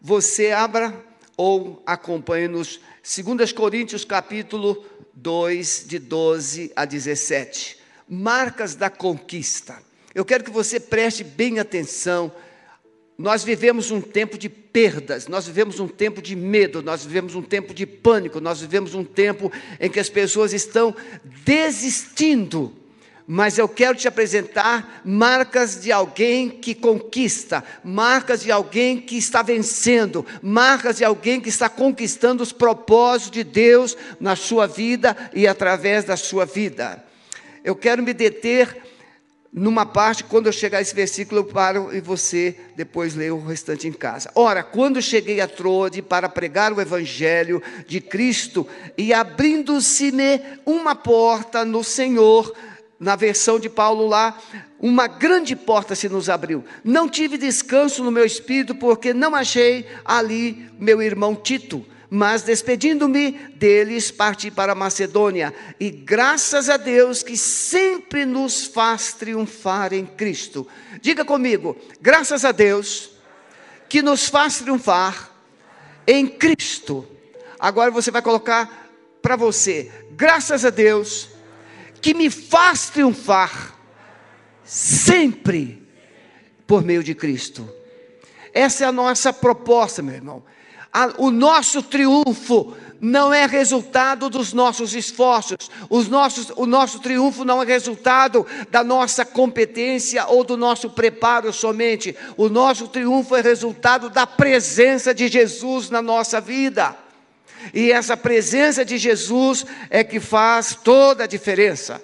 você abra ou acompanhe-nos 2 Coríntios capítulo 2, de 12 a 17. Marcas da conquista. Eu quero que você preste bem atenção. Nós vivemos um tempo de perdas, nós vivemos um tempo de medo, nós vivemos um tempo de pânico, nós vivemos um tempo em que as pessoas estão desistindo mas eu quero te apresentar marcas de alguém que conquista, marcas de alguém que está vencendo, marcas de alguém que está conquistando os propósitos de Deus na sua vida e através da sua vida. Eu quero me deter numa parte, quando eu chegar a esse versículo, eu paro e você depois lê o restante em casa. Ora, quando cheguei a Trode para pregar o Evangelho de Cristo, e abrindo-se-me uma porta no Senhor, na versão de Paulo lá, uma grande porta se nos abriu. Não tive descanso no meu espírito, porque não achei ali meu irmão Tito. Mas despedindo-me deles, parti para Macedônia. E graças a Deus que sempre nos faz triunfar em Cristo. Diga comigo, graças a Deus que nos faz triunfar em Cristo. Agora você vai colocar para você, graças a Deus que me faz triunfar sempre por meio de Cristo. Essa é a nossa proposta, meu irmão. o nosso triunfo não é resultado dos nossos esforços, Os nossos, o nosso triunfo não é resultado da nossa competência ou do nosso preparo somente, o nosso triunfo é resultado da presença de Jesus na nossa vida. E essa presença de Jesus é que faz toda a diferença.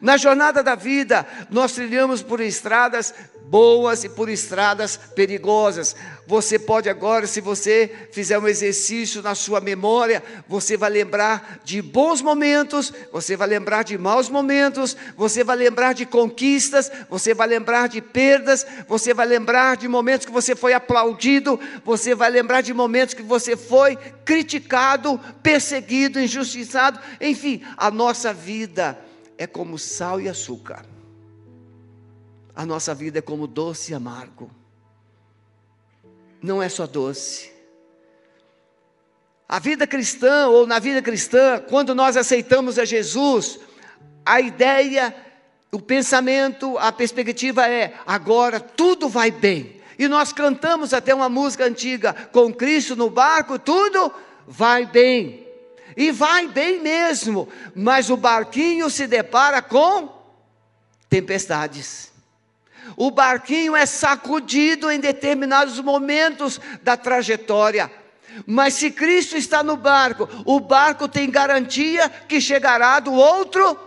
Na jornada da vida, nós trilhamos por estradas boas e por estradas perigosas. Você pode agora, se você fizer um exercício na sua memória, você vai lembrar de bons momentos, você vai lembrar de maus momentos, você vai lembrar de conquistas, você vai lembrar de perdas, você vai lembrar de momentos que você foi aplaudido, você vai lembrar de momentos que você foi criticado, perseguido, injustiçado, enfim, a nossa vida é como sal e açúcar. A nossa vida é como doce e amargo. Não é só doce. A vida cristã, ou na vida cristã, quando nós aceitamos a Jesus, a ideia, o pensamento, a perspectiva é: agora tudo vai bem. E nós cantamos até uma música antiga: com Cristo no barco, tudo vai bem. E vai bem mesmo, mas o barquinho se depara com tempestades. O barquinho é sacudido em determinados momentos da trajetória. Mas se Cristo está no barco, o barco tem garantia que chegará do outro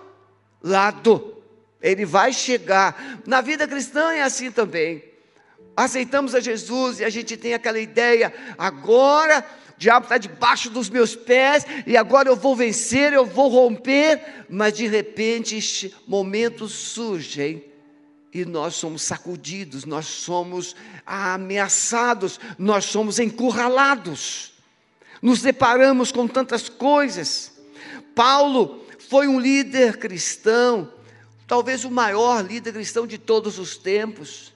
lado. Ele vai chegar. Na vida cristã é assim também. Aceitamos a Jesus e a gente tem aquela ideia, agora o diabo está debaixo dos meus pés e agora eu vou vencer, eu vou romper, mas de repente momentos surgem e nós somos sacudidos, nós somos ameaçados, nós somos encurralados, nos deparamos com tantas coisas. Paulo foi um líder cristão, talvez o maior líder cristão de todos os tempos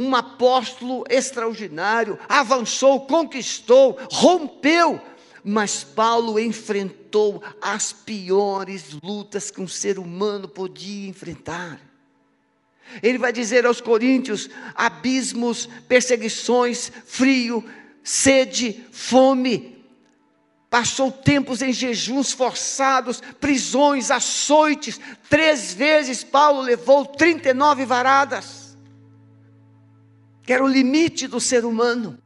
um apóstolo extraordinário, avançou, conquistou, rompeu, mas Paulo enfrentou as piores lutas que um ser humano podia enfrentar. Ele vai dizer aos coríntios: abismos, perseguições, frio, sede, fome. Passou tempos em jejuns forçados, prisões, açoites. Três vezes Paulo levou 39 varadas que era o limite do ser humano.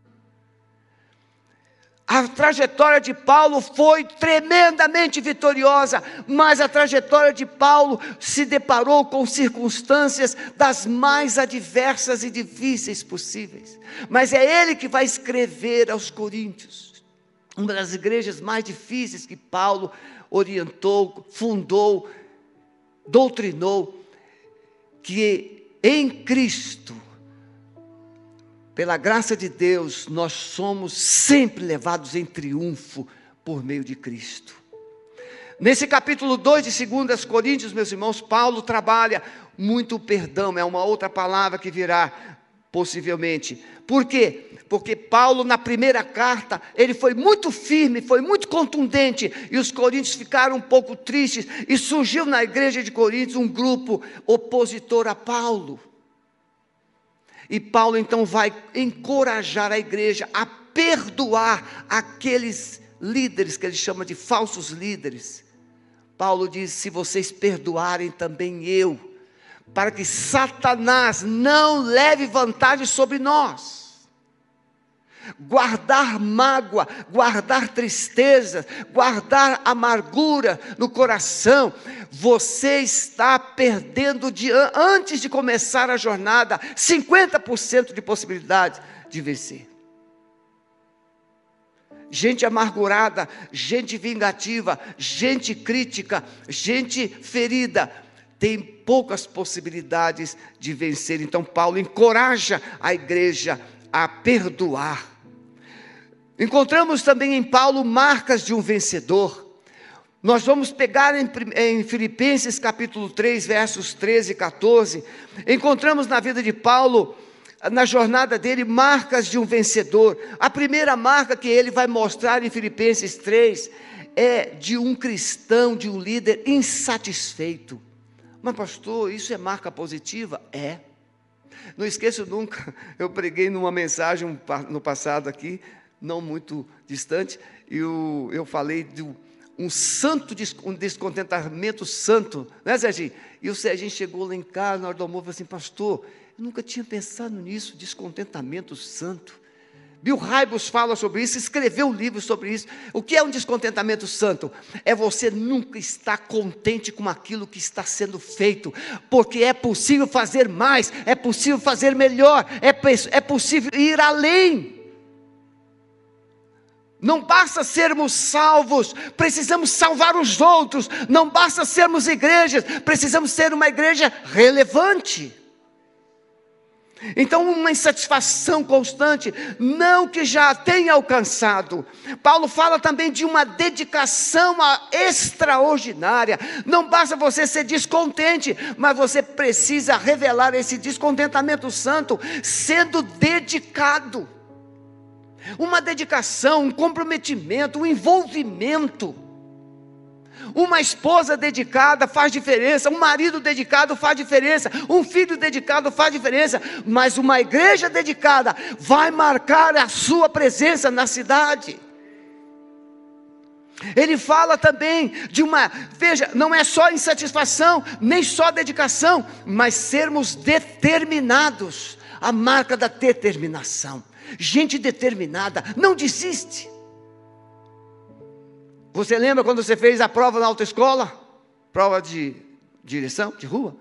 A trajetória de Paulo foi tremendamente vitoriosa, mas a trajetória de Paulo se deparou com circunstâncias das mais adversas e difíceis possíveis. Mas é ele que vai escrever aos Coríntios, uma das igrejas mais difíceis que Paulo orientou, fundou, doutrinou, que em Cristo pela graça de Deus, nós somos sempre levados em triunfo por meio de Cristo. Nesse capítulo 2 de 2 Coríntios, meus irmãos, Paulo trabalha muito perdão, é uma outra palavra que virá. possivelmente. Por quê? Porque Paulo, na primeira carta, ele foi muito firme, foi muito contundente, e os coríntios ficaram um pouco tristes, e surgiu na igreja de Coríntios um grupo opositor a Paulo. E Paulo então vai encorajar a igreja a perdoar aqueles líderes que ele chama de falsos líderes. Paulo diz: se vocês perdoarem também eu, para que Satanás não leve vantagem sobre nós guardar mágoa, guardar tristeza, guardar amargura no coração, você está perdendo de, antes de começar a jornada 50% de possibilidade de vencer. Gente amargurada, gente vingativa, gente crítica, gente ferida, tem poucas possibilidades de vencer. Então, Paulo encoraja a igreja a perdoar Encontramos também em Paulo marcas de um vencedor. Nós vamos pegar em, em, Filipenses capítulo 3, versos 13 e 14. Encontramos na vida de Paulo, na jornada dele, marcas de um vencedor. A primeira marca que ele vai mostrar em Filipenses 3 é de um cristão, de um líder insatisfeito. Mas, pastor, isso é marca positiva? É. Não esqueço nunca, eu preguei numa mensagem no passado aqui, não muito distante, eu, eu falei de um santo, um descontentamento santo, né, Serginho? E o Serginho chegou lá em casa, na hora do almoço, e falou assim, pastor, eu nunca tinha pensado nisso, descontentamento santo. Bill Hybels fala sobre isso, escreveu um livro sobre isso. O que é um descontentamento santo? É você nunca estar contente com aquilo que está sendo feito, porque é possível fazer mais, é possível fazer melhor, é, é possível ir além. Não basta sermos salvos, precisamos salvar os outros. Não basta sermos igrejas, precisamos ser uma igreja relevante. Então, uma insatisfação constante, não que já tenha alcançado. Paulo fala também de uma dedicação extraordinária. Não basta você ser descontente, mas você precisa revelar esse descontentamento santo sendo dedicado uma dedicação, um comprometimento, um envolvimento. Uma esposa dedicada faz diferença, um marido dedicado faz diferença, um filho dedicado faz diferença, mas uma igreja dedicada vai marcar a sua presença na cidade. Ele fala também de uma, veja, não é só insatisfação, nem só dedicação, mas sermos determinados, a marca da determinação gente determinada, não desiste. Você lembra quando você fez a prova na autoescola? Prova de direção, de rua?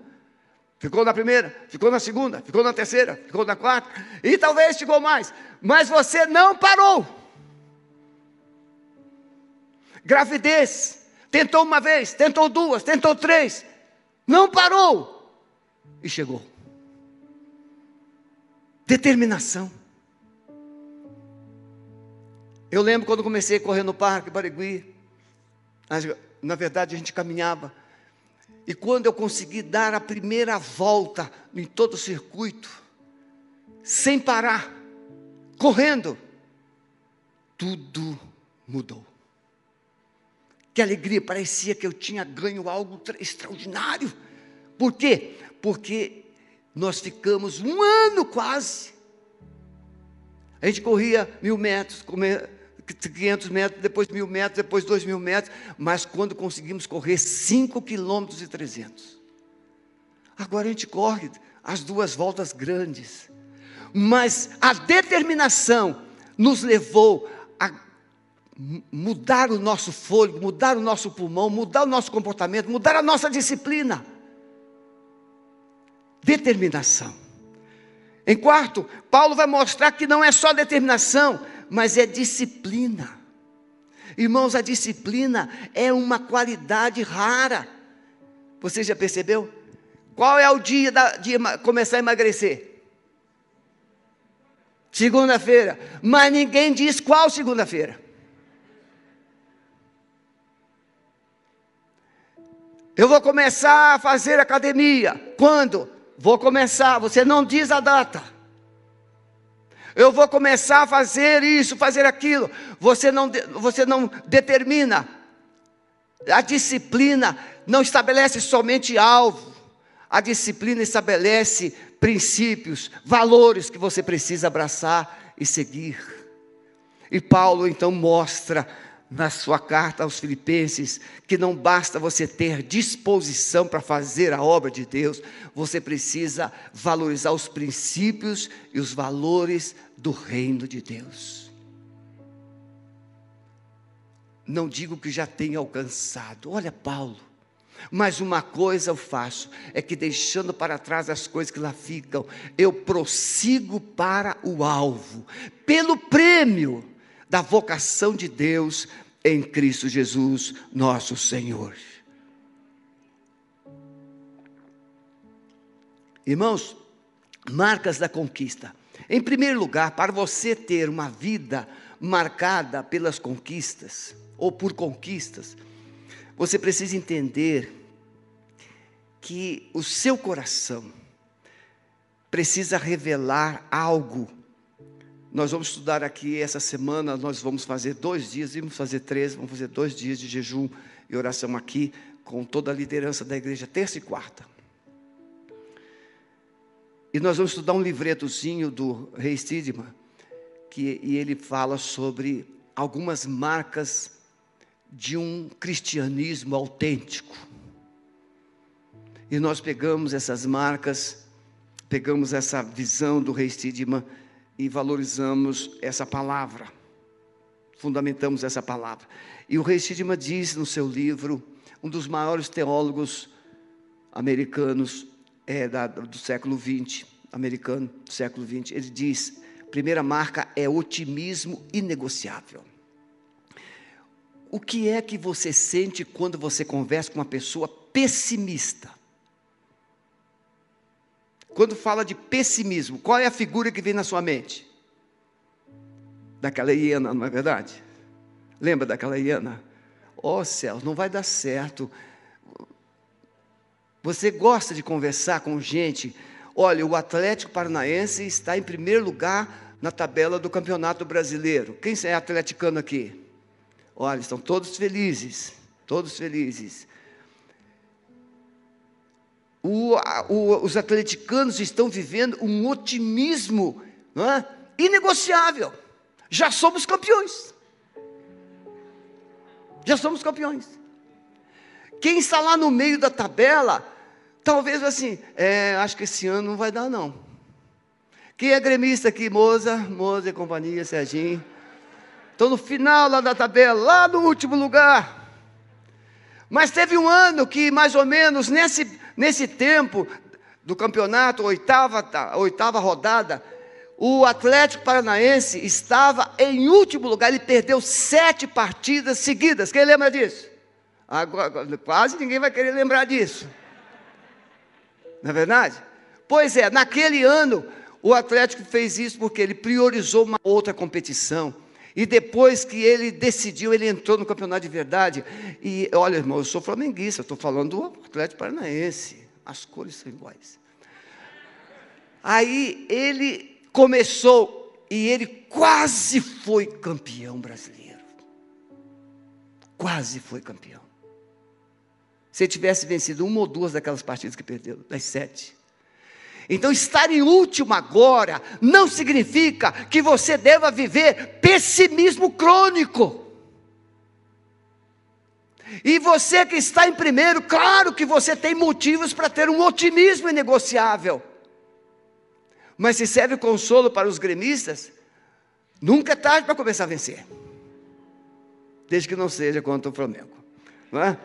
Ficou na primeira, ficou na segunda, ficou na terceira, ficou na quarta, e talvez chegou mais, mas você não parou. Gravidez, tentou uma vez, tentou duas, tentou três, não parou e chegou. Determinação. Eu lembro quando comecei a correr no parque Barigui, na verdade a gente caminhava, e quando eu consegui dar a primeira volta em todo o circuito, sem parar, correndo, tudo mudou. Que alegria, parecia que eu tinha ganho algo extraordinário. Por quê? Porque nós ficamos um ano quase. A gente corria mil metros, 500 metros, depois mil metros, depois dois mil metros, mas quando conseguimos correr 5 quilômetros e 300. Agora a gente corre as duas voltas grandes, mas a determinação nos levou a mudar o nosso fôlego, mudar o nosso pulmão, mudar o nosso comportamento, mudar a nossa disciplina. Determinação. Em quarto, Paulo vai mostrar que não é só determinação, mas é disciplina. Irmãos, a disciplina é uma qualidade rara. Você já percebeu? Qual é o dia da, de começar a emagrecer? Segunda-feira. Mas ninguém diz qual segunda-feira. Eu vou começar a fazer academia. Quando? Vou começar. Você não diz a data. Eu vou começar a fazer isso, fazer aquilo. Você não, você não determina. A disciplina não estabelece somente alvo. A disciplina estabelece princípios, valores que você precisa abraçar e seguir. E Paulo então mostra na sua carta aos Filipenses que não basta você ter disposição para fazer a obra de Deus, você precisa valorizar os princípios e os valores do reino de Deus. Não digo que já tenha alcançado, olha Paulo, mas uma coisa eu faço, é que deixando para trás as coisas que lá ficam, eu prossigo para o alvo, pelo prêmio da vocação de Deus em Cristo Jesus, nosso Senhor. Irmãos, marcas da conquista. Em primeiro lugar, para você ter uma vida marcada pelas conquistas, ou por conquistas, você precisa entender que o seu coração precisa revelar algo. Nós vamos estudar aqui essa semana, nós vamos fazer dois dias, vamos fazer três, vamos fazer dois dias de jejum e oração aqui, com toda a liderança da igreja, terça e quarta. E nós vamos estudar um livretozinho do Rei Stidman, que e ele fala sobre algumas marcas de um cristianismo autêntico. E nós pegamos essas marcas, pegamos essa visão do rei Stidman e valorizamos essa palavra, fundamentamos essa palavra. E o rei Stidman diz no seu livro, um dos maiores teólogos americanos é, da, do século XX, americano do século XX, ele diz: primeira marca é otimismo inegociável. O que é que você sente quando você conversa com uma pessoa pessimista? Quando fala de pessimismo, qual é a figura que vem na sua mente? Daquela hiena, não é verdade? Lembra daquela hiena? Oh céus, não vai dar certo. Você gosta de conversar com gente? Olha, o Atlético Paranaense está em primeiro lugar na tabela do Campeonato Brasileiro. Quem é atleticano aqui? Olha, estão todos felizes, todos felizes. O, o, os atleticanos estão vivendo um otimismo é? inegociável. Já somos campeões. Já somos campeões. Quem está lá no meio da tabela, talvez assim, é, acho que esse ano não vai dar não. Quem é gremista aqui, Moza, Moza e companhia, Serginho. Estou no final lá da tabela, lá no último lugar. Mas teve um ano que, mais ou menos, nesse, nesse tempo do campeonato, oitava, oitava rodada, o Atlético Paranaense estava em último lugar, ele perdeu sete partidas seguidas. Quem lembra disso? Agora, quase ninguém vai querer lembrar disso. Não é verdade? Pois é, naquele ano, o Atlético fez isso porque ele priorizou uma outra competição. E depois que ele decidiu, ele entrou no campeonato de verdade. E olha, irmão, eu sou flamenguista, estou falando do Atlético Paranaense. As cores são iguais. Aí ele começou e ele quase foi campeão brasileiro. Quase foi campeão. Se ele tivesse vencido uma ou duas daquelas partidas que perdeu, das sete, então, estar em último agora não significa que você deva viver pessimismo crônico. E você que está em primeiro, claro que você tem motivos para ter um otimismo inegociável. Mas se serve consolo para os gremistas, nunca é tarde para começar a vencer. Desde que não seja contra o Flamengo. Não é?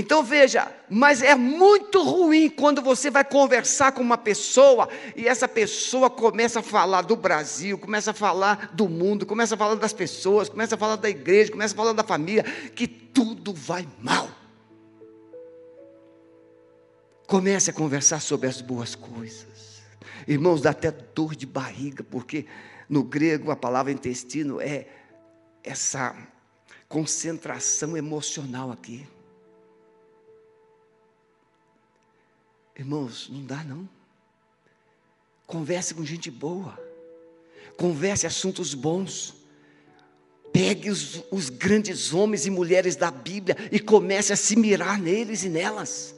Então veja, mas é muito ruim quando você vai conversar com uma pessoa e essa pessoa começa a falar do Brasil, começa a falar do mundo, começa a falar das pessoas, começa a falar da igreja, começa a falar da família, que tudo vai mal. Comece a conversar sobre as boas coisas. Irmãos, dá até dor de barriga, porque no grego a palavra intestino é essa concentração emocional aqui. Irmãos, não dá não. Converse com gente boa. Converse assuntos bons. Pegue os, os, grandes homens e mulheres da Bíblia e comece a se mirar neles e nelas.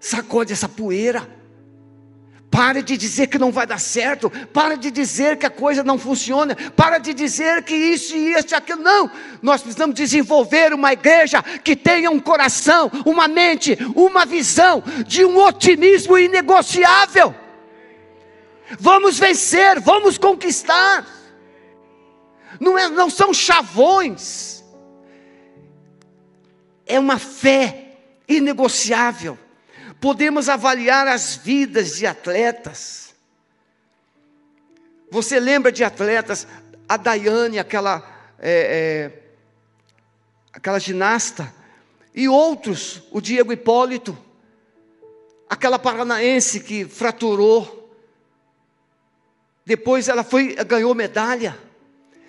Sacode essa poeira. Pare de dizer que não vai dar certo. Para de dizer que a coisa não funciona. Para de dizer que isso e isso e aquilo. Não. Nós precisamos desenvolver uma igreja que tenha um coração, uma mente, uma visão de um otimismo inegociável. Vamos vencer, vamos conquistar. Não, é, não são chavões. É uma fé inegociável podemos avaliar as vidas de atletas. Você lembra de atletas, a Daiane, aquela, é, é, aquela ginasta, e outros, o Diego Hipólito, aquela paranaense que fraturou, depois ela foi, ganhou medalha.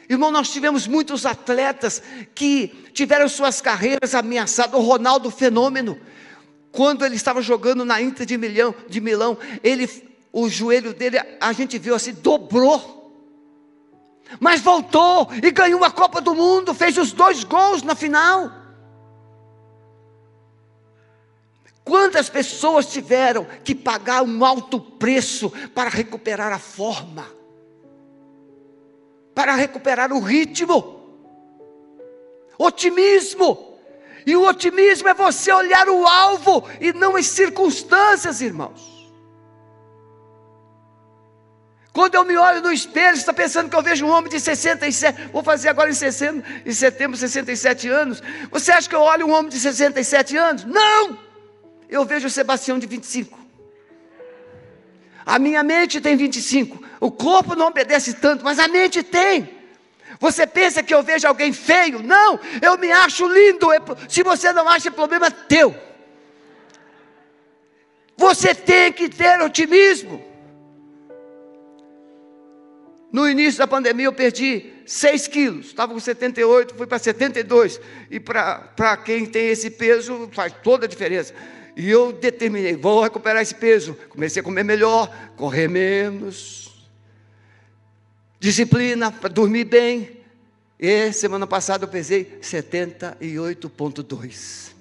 Irmão, nós tivemos muitos atletas que tiveram suas carreiras ameaçadas. O Ronaldo Fenômeno, quando ele estava jogando na Inter de Milão, de Milão, ele, o joelho dele, a gente viu assim, dobrou. Mas voltou e ganhou a Copa do Mundo, fez os dois gols na final. Quantas pessoas tiveram que pagar um alto preço para recuperar a forma, para recuperar o ritmo, otimismo. E o otimismo é você olhar o alvo e não as circunstâncias, irmãos. Quando eu me olho no espelho, está pensando que eu vejo um homem de 67, vou fazer agora em, 60, em setembro 67 anos. Você acha que eu olho um homem de 67 anos? Não! Eu vejo o Sebastião de 25. A minha mente tem 25. O corpo não obedece tanto, mas a mente tem. Você pensa que eu vejo alguém feio? Não, eu me acho lindo. É se você não acha, é problema teu. Você tem que ter otimismo. No início da pandemia eu perdi 6 quilos, estava com 78, fui para 72. E para quem tem esse peso faz toda a diferença. E eu determinei, vou recuperar esse peso. Comecei a comer melhor, correr menos, disciplina para dormir bem. E semana passada eu pesei 78,2.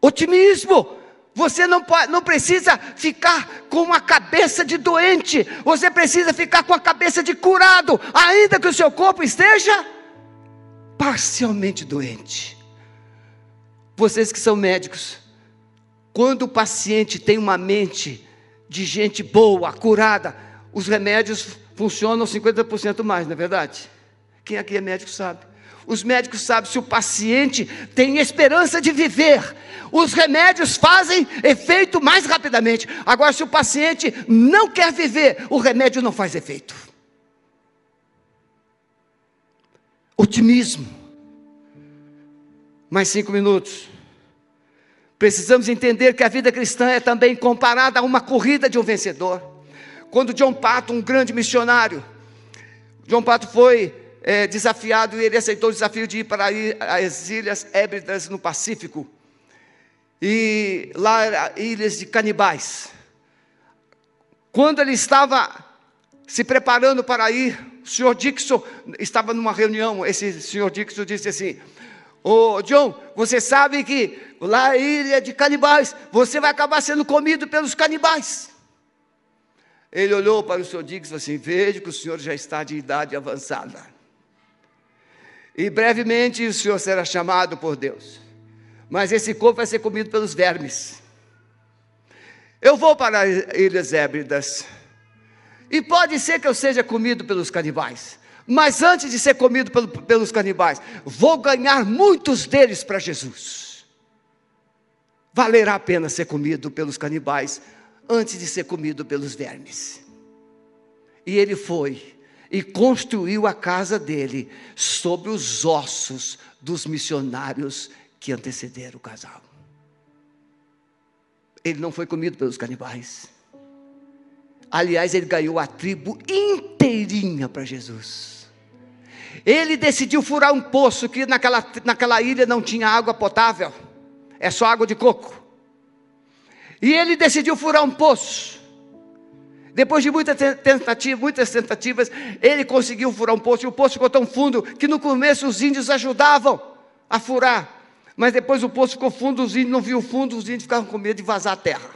Otimismo. Você não, pode, não precisa ficar com a cabeça de doente, você precisa ficar com a cabeça de curado, ainda que o seu corpo esteja parcialmente doente. Vocês que são médicos, quando o paciente tem uma mente de gente boa, curada, os remédios funcionam 50% mais, não é verdade? Quem aqui é médico sabe. Os médicos sabem se o paciente tem esperança de viver. Os remédios fazem efeito mais rapidamente. Agora, se o paciente não quer viver, o remédio não faz efeito. Otimismo. Mais cinco minutos. Precisamos entender que a vida cristã é também comparada a uma corrida de um vencedor. Quando John Pato, um grande missionário, John Pato foi é, desafiado e ele aceitou o desafio de ir para as Ilhas Hébridas no Pacífico. E lá eram ilhas de canibais. Quando ele estava se preparando para ir, o senhor Dixon estava numa reunião. Esse senhor Dixon disse assim: Ô oh, John, você sabe que lá é ilha de canibais, você vai acabar sendo comido pelos canibais. Ele olhou para o senhor e falou assim: Vejo que o senhor já está de idade avançada. E brevemente o senhor será chamado por Deus. Mas esse corpo vai ser comido pelos vermes. Eu vou para Ilhas Hébridas. E pode ser que eu seja comido pelos canibais. Mas antes de ser comido pelo, pelos canibais, vou ganhar muitos deles para Jesus. Valerá a pena ser comido pelos canibais antes de ser comido pelos vermes. E ele foi e construiu a casa dele sobre os ossos dos missionários que antecederam o casal. Ele não foi comido pelos canibais. Aliás, ele ganhou a tribo inteirinha para Jesus. Ele decidiu furar um poço que naquela, naquela ilha não tinha água potável, é só água de coco. E ele decidiu furar um poço. Depois de muitas tentativas, muitas tentativas, ele conseguiu furar um poço, e o poço ficou tão fundo que no começo os índios ajudavam a furar. Mas depois o poço ficou fundo, os índios não viam o fundo, os índios ficavam com medo de vazar a terra.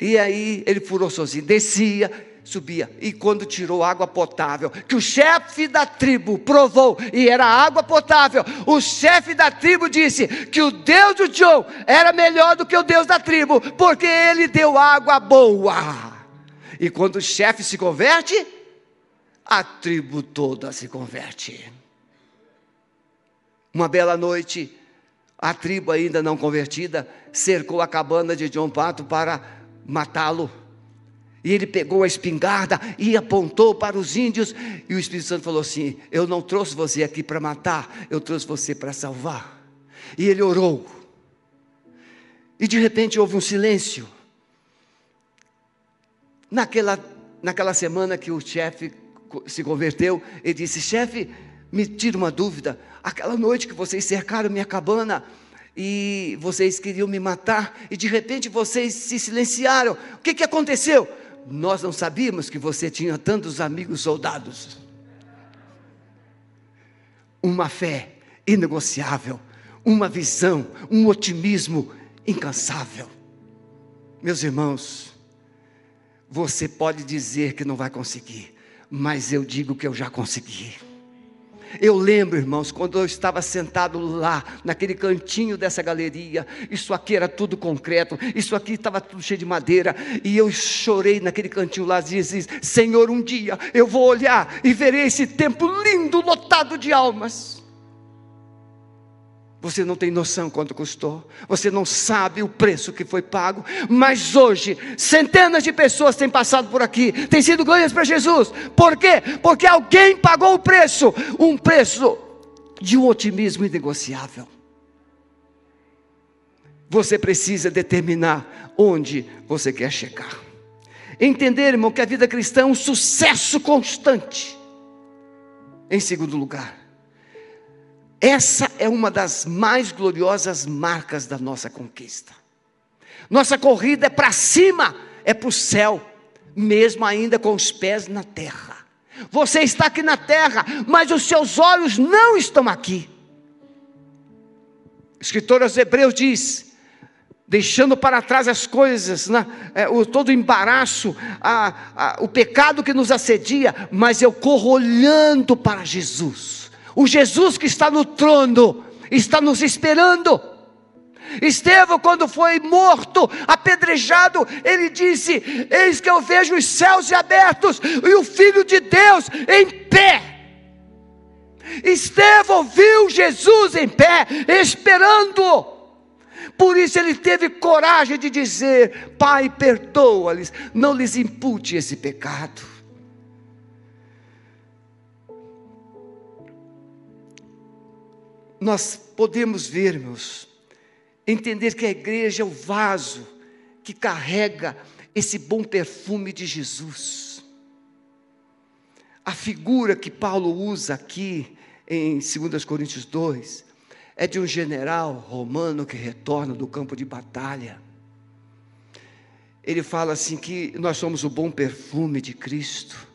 E aí ele furou sozinho, descia, subia. E quando tirou água potável, que o chefe da tribo provou e era água potável, o chefe da tribo disse que o Deus do John era melhor do que o Deus da tribo, porque ele deu água boa. E quando o chefe se converte, a tribo toda se converte. Uma bela noite, a tribo ainda não convertida cercou a cabana de John Pato para matá-lo. E ele pegou a espingarda e apontou para os índios. E o Espírito Santo falou assim: Eu não trouxe você aqui para matar, eu trouxe você para salvar. E ele orou. E de repente houve um silêncio. Naquela, naquela semana que o chefe se converteu, ele disse: Chefe, me tira uma dúvida. Aquela noite que vocês cercaram minha cabana e vocês queriam me matar, e de repente vocês se silenciaram. O que, que aconteceu? Nós não sabíamos que você tinha tantos amigos soldados. Uma fé inegociável, uma visão, um otimismo incansável. Meus irmãos, você pode dizer que não vai conseguir, mas eu digo que eu já consegui. Eu lembro, irmãos, quando eu estava sentado lá, naquele cantinho dessa galeria, isso aqui era tudo concreto, isso aqui estava tudo cheio de madeira, e eu chorei naquele cantinho lá, dizia: Senhor, um dia eu vou olhar e verei esse templo lindo, lotado de almas. Você não tem noção quanto custou, você não sabe o preço que foi pago, mas hoje centenas de pessoas têm passado por aqui, têm sido ganhas para Jesus. Por quê? Porque alguém pagou o preço, um preço de um otimismo inegociável. Você precisa determinar onde você quer chegar. Entender, irmão, que a vida cristã é um sucesso constante. Em segundo lugar, essa é uma das mais gloriosas marcas da nossa conquista. Nossa corrida é para cima, é para o céu, mesmo ainda com os pés na terra. Você está aqui na terra, mas os seus olhos não estão aqui. O escritor aos Hebreus diz: deixando para trás as coisas, né, é, o, todo o embaraço, a, a, o pecado que nos assedia, mas eu corro olhando para Jesus o Jesus que está no trono está nos esperando. Estevão, quando foi morto, apedrejado, ele disse: Eis que eu vejo os céus abertos e o Filho de Deus em pé. Estevão viu Jesus em pé, esperando. Por isso ele teve coragem de dizer: Pai, perdoa-lhes, não lhes impute esse pecado. Nós podemos ver, irmãos, entender que a igreja é o vaso que carrega esse bom perfume de Jesus. A figura que Paulo usa aqui em 2 Coríntios 2 é de um general romano que retorna do campo de batalha. Ele fala assim que nós somos o bom perfume de Cristo,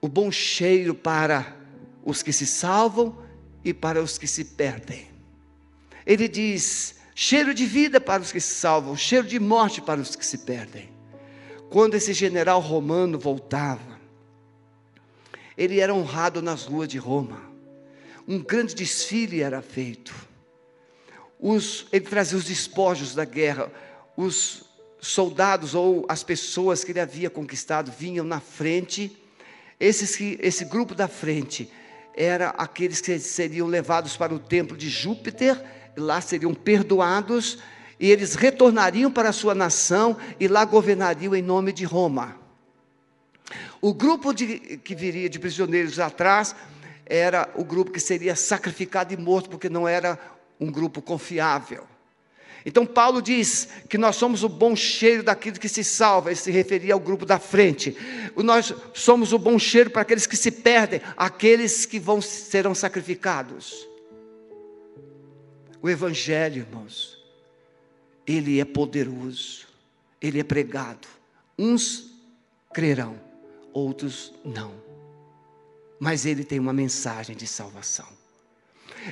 o bom cheiro para os que se salvam e para os que se perdem. Ele diz: cheiro de vida para os que se salvam, cheiro de morte para os que se perdem. Quando esse general romano voltava, ele era honrado nas ruas de Roma. Um grande desfile era feito. Os, ele trazia os despojos da guerra. Os soldados ou as pessoas que ele havia conquistado vinham na frente. Esses, esse grupo da frente era aqueles que seriam levados para o templo de Júpiter, lá seriam perdoados, e eles retornariam para a sua nação e lá governariam em nome de Roma. O grupo de, que viria de prisioneiros atrás era o grupo que seria sacrificado e morto, porque não era um grupo confiável. Então Paulo diz que nós somos o bom cheiro daquilo que se salva, ele se referia ao grupo da frente. Nós somos o bom cheiro para aqueles que se perdem, aqueles que vão serão sacrificados. O evangelho, irmãos, ele é poderoso. ele é pregado. Uns crerão, outros não. Mas ele tem uma mensagem de salvação.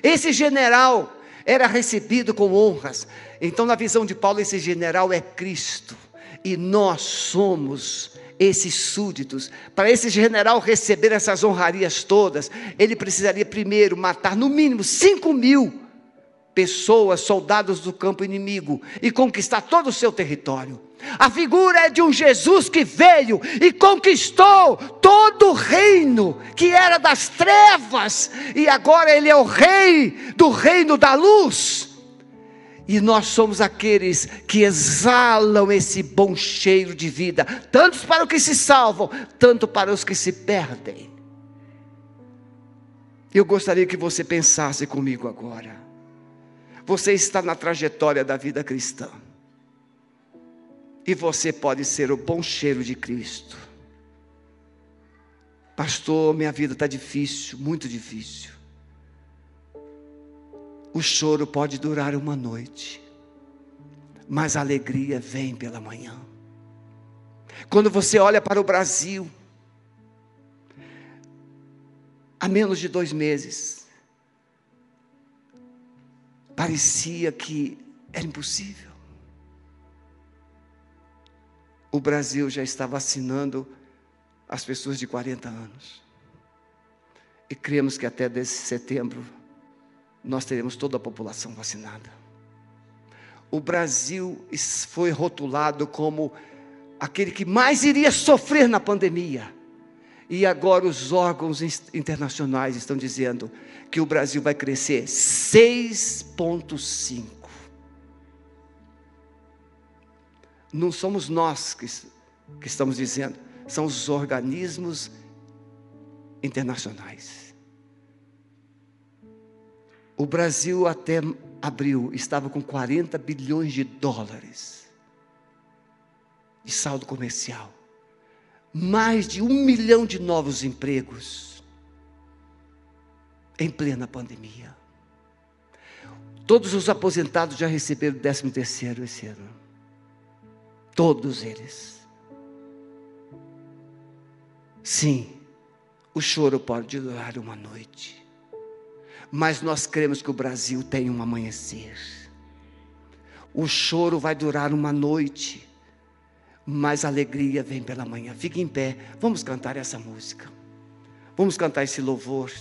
Esse general era recebido com honras. Então, na visão de Paulo, esse general é Cristo. E nós somos esses súditos. Para esse general receber essas honrarias todas, ele precisaria primeiro matar no mínimo 5 mil pessoas, soldados do campo inimigo, e conquistar todo o seu território. A figura é de um Jesus que veio e conquistou todo o reino que era das trevas, e agora ele é o rei do reino da luz. E nós somos aqueles que exalam esse bom cheiro de vida, tanto para os que se salvam, tanto para os que se perdem. Eu gostaria que você pensasse comigo agora. Você está na trajetória da vida cristã. E você pode ser o bom cheiro de Cristo. Pastor, minha vida está difícil, muito difícil. O choro pode durar uma noite, mas a alegria vem pela manhã. Quando você olha para o Brasil, há menos de dois meses, parecia que era impossível. O Brasil já está vacinando as pessoas de 40 anos. E cremos que até desse setembro nós teremos toda a população vacinada. O Brasil foi rotulado como aquele que mais iria sofrer na pandemia. E agora os órgãos internacionais estão dizendo que o Brasil vai crescer 6,5. Não somos nós que, que estamos dizendo, são os organismos internacionais. O Brasil até abril estava com 40 bilhões de dólares de saldo comercial. Mais de um milhão de novos empregos em plena pandemia. Todos os aposentados já receberam o 13 terceiro esse ano. Todos eles. Sim, o choro pode durar uma noite mas nós cremos que o Brasil tem um amanhecer. O choro vai durar uma noite, mas a alegria vem pela manhã. Fique em pé, vamos cantar essa música. Vamos cantar esse louvor.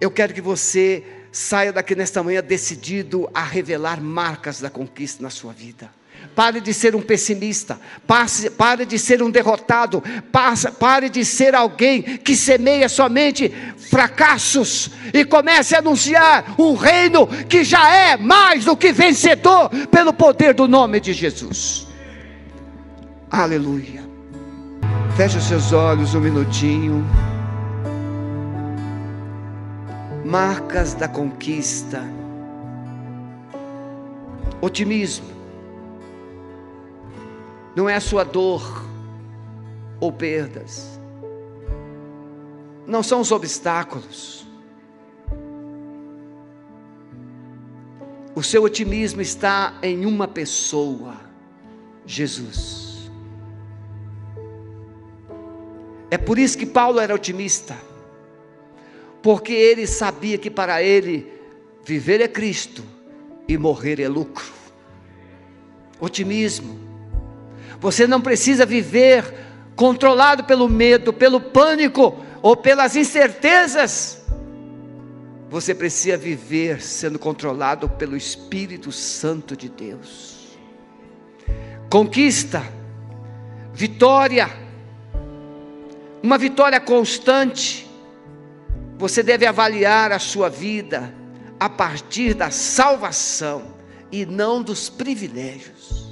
Eu quero que você saia daqui nesta manhã decidido a revelar marcas da conquista na sua vida. Pare de ser um pessimista, passe, pare de ser um derrotado, passe, pare de ser alguém que semeia somente fracassos e comece a anunciar um reino que já é mais do que vencedor pelo poder do nome de Jesus. Aleluia. Feche os seus olhos um minutinho. Marcas da conquista. Otimismo não é a sua dor ou perdas, não são os obstáculos. O seu otimismo está em uma pessoa, Jesus. É por isso que Paulo era otimista, porque ele sabia que para ele viver é Cristo e morrer é lucro. Otimismo você não precisa viver controlado pelo medo, pelo pânico ou pelas incertezas. Você precisa viver sendo controlado pelo Espírito Santo de Deus. Conquista, vitória, uma vitória constante. Você deve avaliar a sua vida a partir da salvação e não dos privilégios.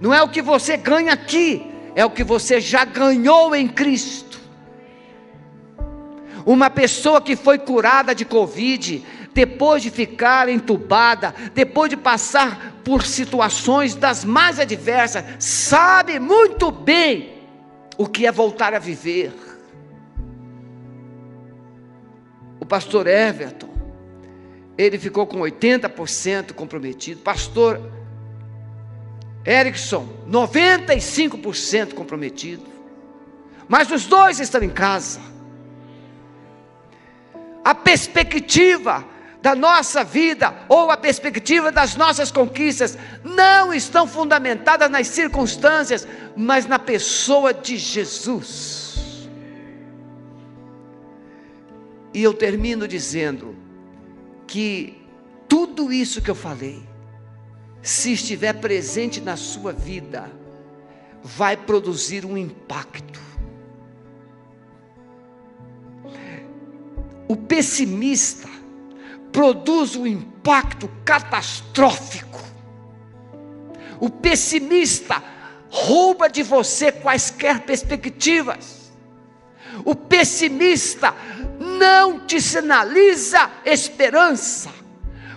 Não é o que você ganha aqui, é o que você já ganhou em Cristo. Uma pessoa que foi curada de Covid, depois de ficar entubada, depois de passar por situações das mais adversas, sabe muito bem o que é voltar a viver. O pastor Everton, ele ficou com 80% comprometido. Pastor Erickson, 95% comprometido. Mas os dois estão em casa. A perspectiva da nossa vida ou a perspectiva das nossas conquistas não estão fundamentadas nas circunstâncias, mas na pessoa de Jesus. E eu termino dizendo que tudo isso que eu falei, se estiver presente na sua vida, vai produzir um impacto. O pessimista produz um impacto catastrófico. O pessimista rouba de você quaisquer perspectivas. O pessimista não te sinaliza esperança,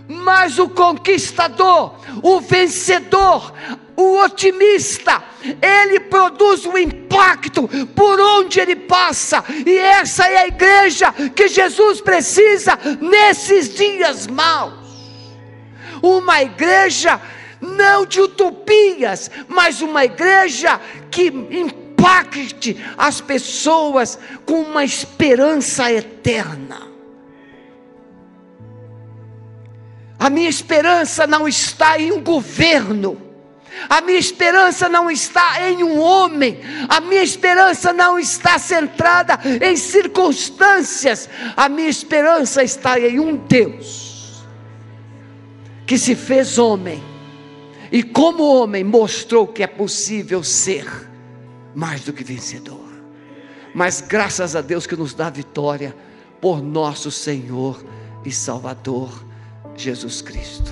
mas o conquistador, o vencedor, o otimista, ele produz um impacto por onde ele passa, e essa é a igreja que Jesus precisa nesses dias maus. Uma igreja não de utopias, mas uma igreja que impacte as pessoas com uma esperança eterna. A minha esperança não está em um governo. A minha esperança não está em um homem, a minha esperança não está centrada em circunstâncias, a minha esperança está em um Deus que se fez homem e, como homem, mostrou que é possível ser mais do que vencedor. Mas graças a Deus que nos dá vitória por nosso Senhor e Salvador Jesus Cristo.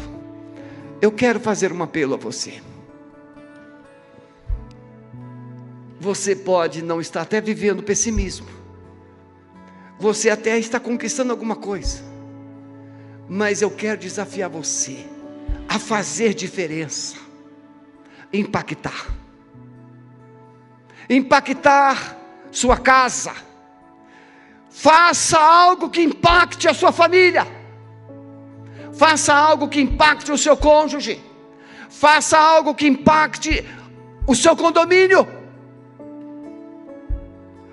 Eu quero fazer um apelo a você. Você pode não estar até vivendo pessimismo. Você até está conquistando alguma coisa. Mas eu quero desafiar você a fazer diferença. Impactar. Impactar sua casa. Faça algo que impacte a sua família Faça algo que impacte o seu cônjuge. Faça algo que impacte o seu condomínio.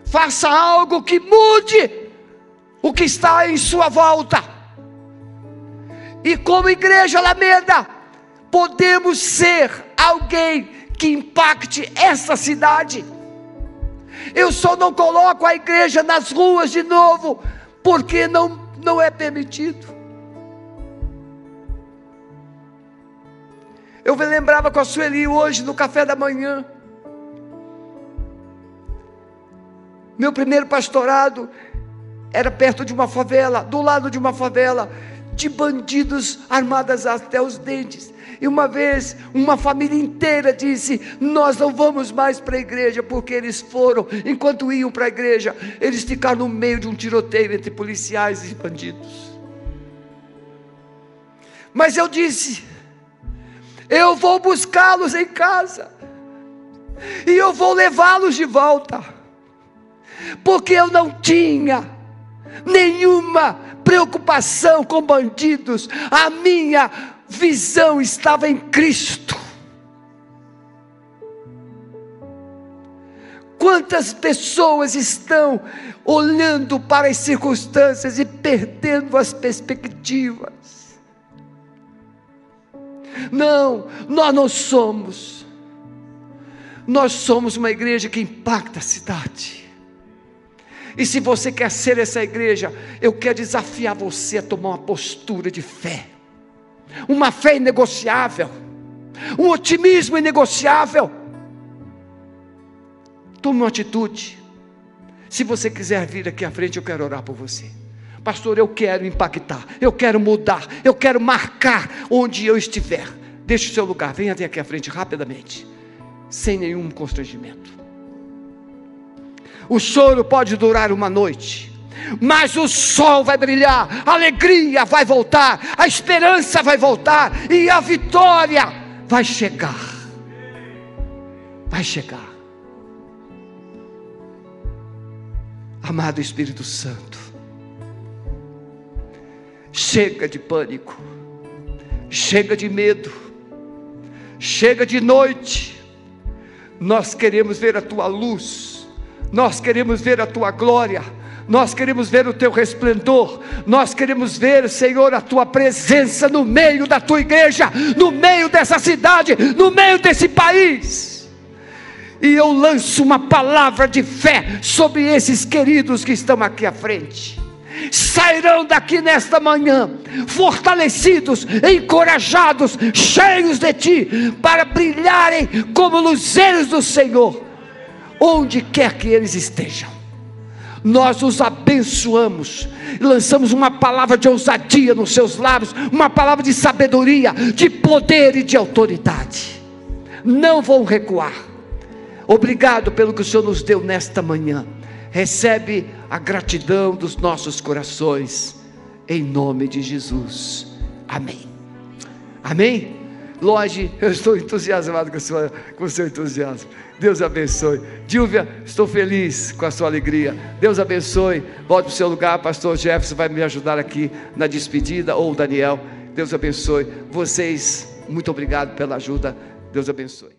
Faça algo que mude o que está em sua volta. E como igreja Alameda, podemos ser alguém que impacte essa cidade. Eu só não coloco a igreja nas ruas de novo, porque não, não é permitido. Eu me lembrava com a Sueli hoje no café da manhã. Meu primeiro pastorado era perto de uma favela, do lado de uma favela, de bandidos armados até os dentes. E uma vez, uma família inteira disse: Nós não vamos mais para a igreja, porque eles foram, enquanto iam para a igreja, eles ficaram no meio de um tiroteio entre policiais e bandidos. Mas eu disse: eu vou buscá-los em casa, e eu vou levá-los de volta, porque eu não tinha nenhuma preocupação com bandidos, a minha visão estava em Cristo. Quantas pessoas estão olhando para as circunstâncias e perdendo as perspectivas? Não, nós não somos. Nós somos uma igreja que impacta a cidade. E se você quer ser essa igreja, eu quero desafiar você a tomar uma postura de fé, uma fé inegociável, um otimismo inegociável. Tome uma atitude. Se você quiser vir aqui à frente, eu quero orar por você. Pastor, eu quero impactar, eu quero mudar, eu quero marcar onde eu estiver. Deixe o seu lugar, venha até aqui à frente rapidamente, sem nenhum constrangimento. O choro pode durar uma noite, mas o sol vai brilhar, a alegria vai voltar, a esperança vai voltar e a vitória vai chegar. Vai chegar. Amado Espírito Santo, Chega de pânico, chega de medo, Chega de noite, nós queremos ver a tua luz, nós queremos ver a tua glória, nós queremos ver o teu resplendor, nós queremos ver, Senhor, a tua presença no meio da tua igreja, no meio dessa cidade, no meio desse país. E eu lanço uma palavra de fé sobre esses queridos que estão aqui à frente sairão daqui nesta manhã, fortalecidos, encorajados, cheios de Ti, para brilharem como luzeiros do Senhor, onde quer que eles estejam. Nós os abençoamos, lançamos uma palavra de ousadia nos seus lábios, uma palavra de sabedoria, de poder e de autoridade. Não vão recuar. Obrigado pelo que o Senhor nos deu nesta manhã recebe a gratidão dos nossos corações, em nome de Jesus. Amém. Amém? Loge, eu estou entusiasmado com, sua, com o seu entusiasmo. Deus abençoe. Dilvia, estou feliz com a sua alegria. Deus abençoe. Volte para o seu lugar. Pastor Jefferson vai me ajudar aqui na despedida, ou Daniel. Deus abençoe. Vocês, muito obrigado pela ajuda. Deus abençoe.